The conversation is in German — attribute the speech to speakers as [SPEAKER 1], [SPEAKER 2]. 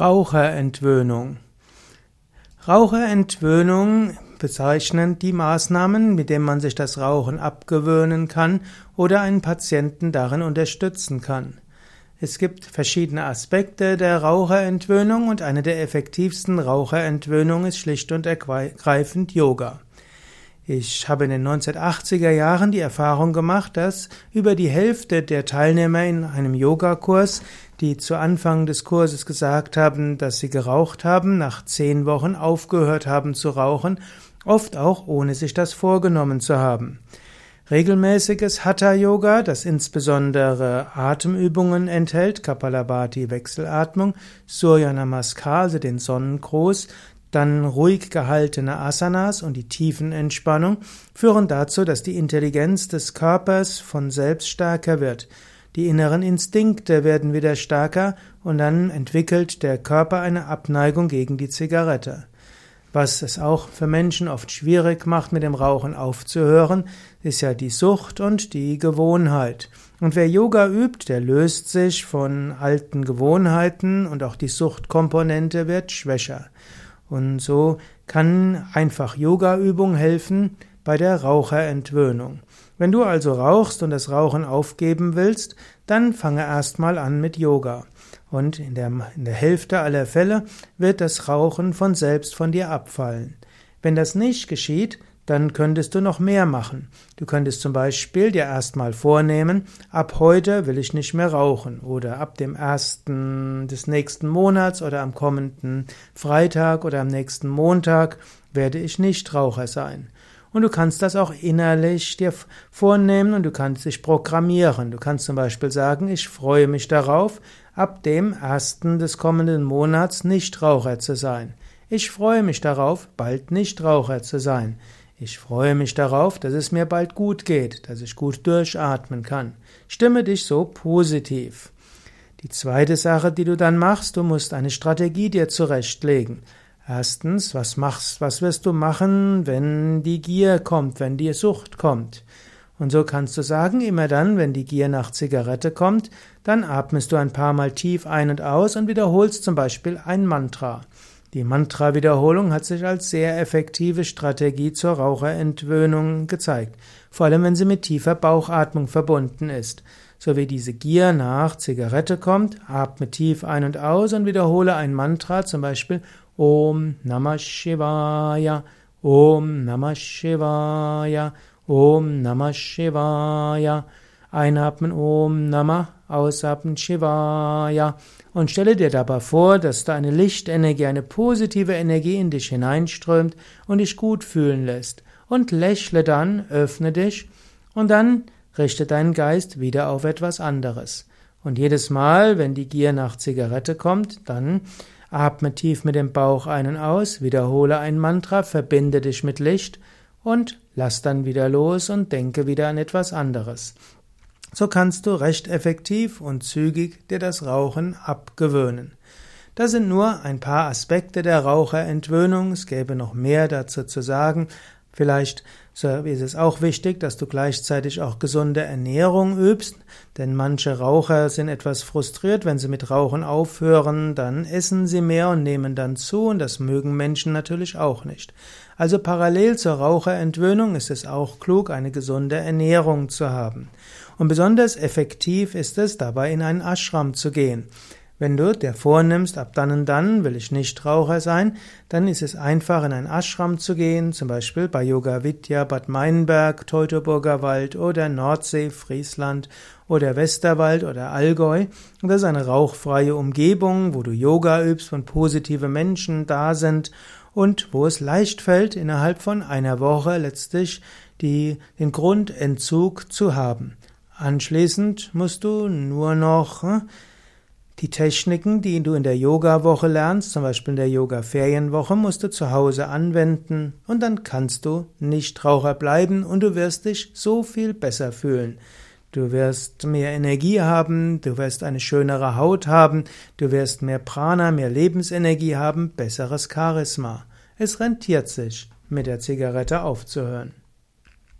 [SPEAKER 1] Raucherentwöhnung. Raucherentwöhnung bezeichnen die Maßnahmen, mit denen man sich das Rauchen abgewöhnen kann oder einen Patienten darin unterstützen kann. Es gibt verschiedene Aspekte der Raucherentwöhnung und eine der effektivsten Raucherentwöhnungen ist schlicht und ergreifend Yoga. Ich habe in den 1980er Jahren die Erfahrung gemacht, dass über die Hälfte der Teilnehmer in einem Yogakurs, die zu Anfang des Kurses gesagt haben, dass sie geraucht haben, nach zehn Wochen aufgehört haben zu rauchen, oft auch ohne sich das vorgenommen zu haben. Regelmäßiges Hatha Yoga, das insbesondere Atemübungen enthält, Kapalabhati Wechselatmung, Surya Namaskar, also den Sonnengruß, dann ruhig gehaltene Asanas und die Tiefenentspannung führen dazu, dass die Intelligenz des Körpers von selbst stärker wird. Die inneren Instinkte werden wieder stärker und dann entwickelt der Körper eine Abneigung gegen die Zigarette. Was es auch für Menschen oft schwierig macht, mit dem Rauchen aufzuhören, ist ja die Sucht und die Gewohnheit. Und wer Yoga übt, der löst sich von alten Gewohnheiten und auch die Suchtkomponente wird schwächer. Und so kann einfach Yoga-Übung helfen bei der Raucherentwöhnung. Wenn du also rauchst und das Rauchen aufgeben willst, dann fange erstmal an mit Yoga. Und in der, in der Hälfte aller Fälle wird das Rauchen von selbst von dir abfallen. Wenn das nicht geschieht, dann könntest du noch mehr machen. Du könntest zum Beispiel dir erstmal vornehmen, ab heute will ich nicht mehr rauchen oder ab dem ersten des nächsten Monats oder am kommenden Freitag oder am nächsten Montag werde ich nicht Raucher sein. Und du kannst das auch innerlich dir vornehmen und du kannst dich programmieren. Du kannst zum Beispiel sagen, ich freue mich darauf, ab dem ersten des kommenden Monats nicht Raucher zu sein. Ich freue mich darauf, bald nicht Raucher zu sein. Ich freue mich darauf, dass es mir bald gut geht, dass ich gut durchatmen kann. Stimme dich so positiv. Die zweite Sache, die du dann machst, du musst eine Strategie dir zurechtlegen. Erstens, was machst, was wirst du machen, wenn die Gier kommt, wenn die Sucht kommt? Und so kannst du sagen, immer dann, wenn die Gier nach Zigarette kommt, dann atmest du ein paar Mal tief ein und aus und wiederholst zum Beispiel ein Mantra. Die Mantra-Wiederholung hat sich als sehr effektive Strategie zur Raucherentwöhnung gezeigt, vor allem wenn sie mit tiefer Bauchatmung verbunden ist. So wie diese Gier nach Zigarette kommt, atme tief ein und aus und wiederhole ein Mantra, zum Beispiel Om Namah Shivaya, Om Namah Shivaya, Om Namah Shivaya. Einatmen Om Namah, ausatmen Shivaya und stelle dir dabei vor, dass da eine Lichtenergie, eine positive Energie in dich hineinströmt und dich gut fühlen lässt. Und lächle dann, öffne dich und dann richte deinen Geist wieder auf etwas anderes. Und jedes Mal, wenn die Gier nach Zigarette kommt, dann atme tief mit dem Bauch ein und aus, wiederhole ein Mantra, verbinde dich mit Licht und lass dann wieder los und denke wieder an etwas anderes. So kannst du recht effektiv und zügig dir das Rauchen abgewöhnen. Das sind nur ein paar Aspekte der Raucherentwöhnung. Es gäbe noch mehr dazu zu sagen. Vielleicht ist es auch wichtig, dass du gleichzeitig auch gesunde Ernährung übst, denn manche Raucher sind etwas frustriert, wenn sie mit Rauchen aufhören, dann essen sie mehr und nehmen dann zu und das mögen Menschen natürlich auch nicht. Also parallel zur Raucherentwöhnung ist es auch klug, eine gesunde Ernährung zu haben. Und besonders effektiv ist es dabei, in einen Ashram zu gehen. Wenn du dir vornimmst, ab dann und dann will ich nicht Raucher sein, dann ist es einfach, in ein Ashram zu gehen, zum Beispiel bei Yoga Vidya Bad Meinberg, Teutoburger Wald oder Nordsee, Friesland oder Westerwald oder Allgäu. Und das ist eine rauchfreie Umgebung, wo du Yoga übst und positive Menschen da sind und wo es leicht fällt, innerhalb von einer Woche letztlich die, den Grundentzug zu haben. Anschließend musst du nur noch hm, die Techniken, die du in der Yoga-Woche lernst, zum Beispiel in der Yoga-Ferienwoche, musst du zu Hause anwenden und dann kannst du nicht Raucher bleiben und du wirst dich so viel besser fühlen. Du wirst mehr Energie haben, du wirst eine schönere Haut haben, du wirst mehr Prana, mehr Lebensenergie haben, besseres Charisma. Es rentiert sich, mit der Zigarette aufzuhören.